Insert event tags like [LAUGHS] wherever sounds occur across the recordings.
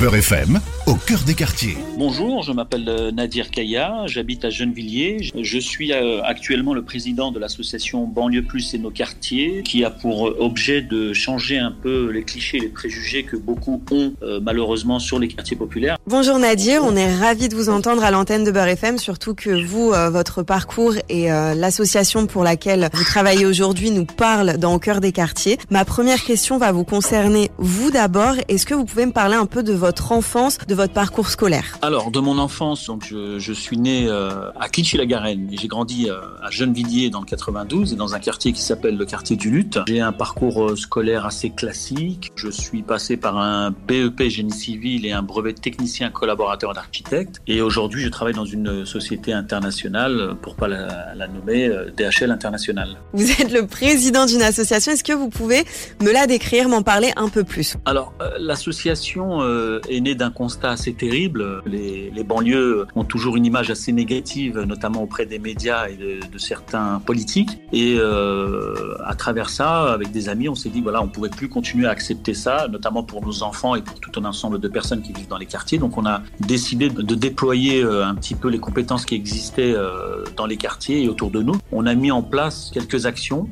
Beurre FM, au cœur des quartiers. Bonjour, je m'appelle euh, Nadir Kaya, j'habite à Gennevilliers. Je suis euh, actuellement le président de l'association Banlieue Plus et nos quartiers, qui a pour euh, objet de changer un peu les clichés et les préjugés que beaucoup ont malheureusement sur les quartiers populaires. Bonjour Nadir, on est ravi de vous entendre à l'antenne de Beurre FM, surtout que vous, votre parcours et l'association pour laquelle vous travaillez aujourd'hui nous parlent dans Au cœur des quartiers. Ma première question va vous concerner vous d'abord. Est-ce que vous pouvez me parler un peu de votre enfance, de votre parcours scolaire Alors, de mon enfance, donc je, je suis né euh, à Clichy-la-Garenne et j'ai grandi euh, à Gennevilliers dans le 92 et dans un quartier qui s'appelle le quartier du Lutte. J'ai un parcours euh, scolaire assez classique. Je suis passé par un BEP génie civil et un brevet de technicien collaborateur d'architecte. Et aujourd'hui, je travaille dans une société internationale, pour pas la, la nommer, DHL International. Vous êtes le président d'une association. Est-ce que vous pouvez me la décrire, m'en parler un peu plus? Alors, l'association est née d'un constat assez terrible. Les, banlieues ont toujours une image assez négative, notamment auprès des médias et de, certains politiques. Et euh, à travers ça, avec des amis, on s'est dit voilà, on pouvait plus continuer à accepter ça, notamment pour nos enfants et pour tout un ensemble de personnes qui vivent dans les quartiers. Donc, on a décidé de déployer euh, un petit peu les compétences qui existaient euh, dans les quartiers et autour de nous. On a mis en place quelques actions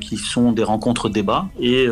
qui sont des rencontres débats. Et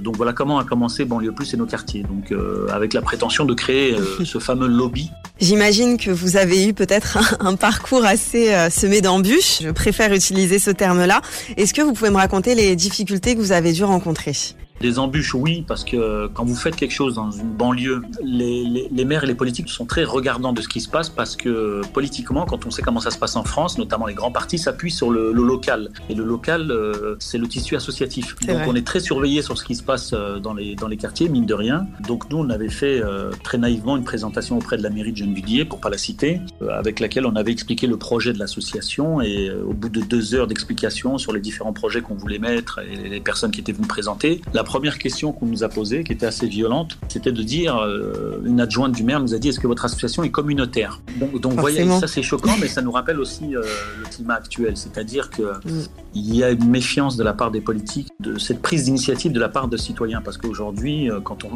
donc voilà comment a commencé Banlieue Plus et nos quartiers. Donc avec la prétention de créer euh, [LAUGHS] ce fameux lobby. J'imagine que vous avez eu peut-être un, un, parcours assez euh, semé d'embûches. Je préfère utiliser ce terme-là. Est-ce que vous pouvez me raconter les difficultés que vous avez dû rencontrer? Des embûches, oui, parce que quand vous faites quelque chose dans une banlieue, les, les, les, maires et les politiques sont très regardants de ce qui se passe parce que politiquement, quand on sait comment ça se passe en France, notamment les grands partis s'appuient sur le, le, local. Et le local, euh, c'est le tissu associatif. Donc vrai. on est très surveillé sur ce qui se passe euh, dans les, dans les quartiers, mine de rien. Donc nous, on avait fait euh, très naïvement une présentation auprès de la mairie de Gennevilliers, pour pas la citer, euh, avec laquelle on avait expliqué le projet de l'association. Et euh, au bout de deux heures d'explication sur les différents projets qu'on voulait mettre et les personnes qui étaient venues présenter, la première question qu'on nous a posée, qui était assez violente, c'était de dire, euh, une adjointe du maire nous a dit, est-ce que votre association est communautaire? Donc, donc voyez, ça c'est choquant, mais ça nous rappelle aussi euh, le climat actuel, c'est-à-dire que mm. il y a une méfiance de la part des politiques, de cette prise d'initiative de la part de citoyens, parce qu'aujourd'hui, euh, quand on,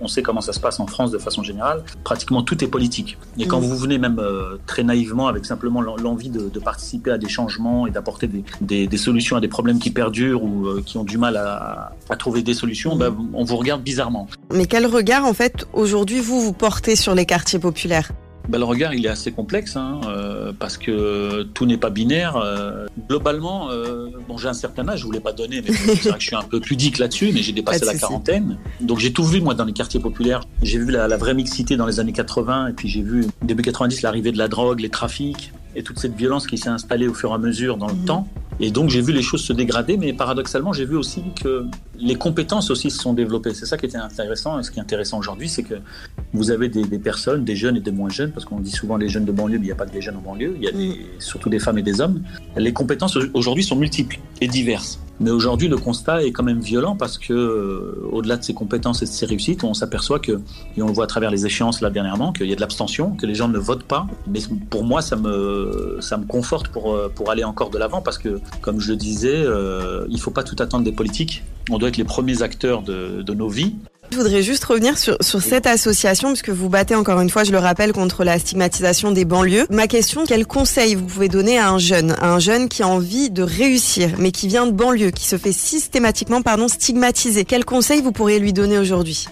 on sait comment ça se passe en France de façon générale, pratiquement tout est politique. Et quand mmh. vous venez même euh, très naïvement avec simplement l'envie de, de, participer à des changements et d'apporter des, des, des, solutions à des problèmes qui perdurent ou euh, qui ont du mal à, à trouver des solutions, mmh. ben, on vous regarde bizarrement. Mais quel regard en fait aujourd'hui vous vous portez sur les quartiers populaires? Ben, le regard, il est assez complexe, hein, euh, parce que tout n'est pas binaire. Euh, globalement, euh, bon, j'ai un certain âge, je ne voulais pas donner, mais c'est vrai que je suis un peu pudique là-dessus, mais j'ai [LAUGHS] dépassé la quarantaine. Donc j'ai tout vu, moi, dans les quartiers populaires. J'ai vu la, la, vraie mixité dans les années 80, et puis j'ai vu, début 90, l'arrivée de la drogue, les trafics, et toute cette violence qui s'est installée au fur et à mesure dans le mmh. temps. Et donc j'ai vu les choses se dégrader, mais paradoxalement j'ai vu aussi que les compétences aussi se sont développées. C'est ça qui était intéressant. Et ce qui est intéressant aujourd'hui, c'est que vous avez des, des, personnes, des jeunes et des moins jeunes, parce qu'on dit souvent les jeunes de banlieue, mais il n'y a pas que des jeunes en banlieue, il y a des, surtout des femmes et des hommes. Les compétences aujourd'hui sont multiples et diverses. Mais aujourd'hui, le constat est quand même violent parce que, euh, au-delà de ses compétences et de ses réussites, on s'aperçoit que, et on le voit à travers les échéances là dernièrement, qu'il y a de l'abstention, que les gens ne votent pas. Mais pour moi, ça me, ça me conforte pour, euh, pour aller encore de l'avant parce que, comme je le disais, euh, il ne faut pas tout attendre des politiques. On doit être les premiers acteurs de, de nos vies. Je voudrais juste revenir sur, cette association, puisque vous battez encore une fois, je le rappelle, contre la stigmatisation des banlieues. Ma question, quel conseil vous pouvez donner à un jeune, à un jeune qui a envie de réussir, mais qui vient de banlieue, qui se fait systématiquement pardon, stigmatiser. Quel conseil vous pourriez lui donner aujourd'hui?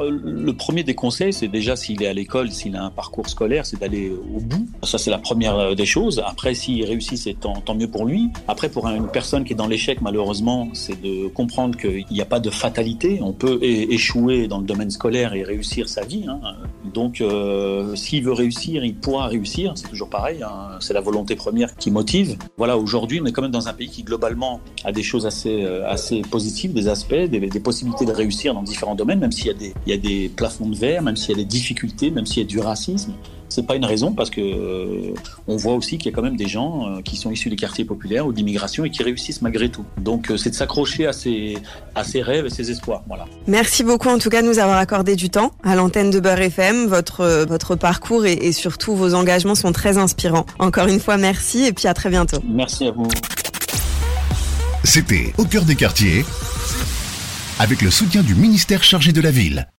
Euh, le premier des conseils, c'est déjà s'il est à l'école, s'il a un parcours scolaire, c'est d'aller au bout. Ça, c'est la première euh, des choses. Après, s'il réussit, c'est tant, mieux pour lui. Après, pour une personne qui est dans l'échec, malheureusement, c'est de comprendre qu'il n'y a pas de fatalité. On peut échouer dans le domaine scolaire et réussir sa vie. Hein. Donc, euh, s'il veut réussir, il pourra réussir. C'est toujours pareil. Hein. C'est la volonté première qui motive. Voilà, aujourd'hui, on est quand même dans un pays qui, globalement, a des choses assez, assez positives, des aspects, des, des possibilités de réussir dans différents domaines, même s'il y a des, il y a des plafonds de verre, même s'il y a des difficultés, même s'il y a du racisme. C'est pas une raison parce que euh, on voit aussi qu'il y a quand même des gens euh, qui sont issus des quartiers populaires ou d'immigration et qui réussissent malgré tout. Donc euh, c'est de s'accrocher à ses, à ses rêves et ses espoirs. Voilà. Merci beaucoup en tout cas de nous avoir accordé du temps à l'antenne de Beurre FM. Votre, votre parcours et, et surtout vos engagements sont très inspirants. Encore une fois, merci et puis à très bientôt. Merci à vous. C'était Au cœur des quartiers avec le soutien du ministère chargé de la ville.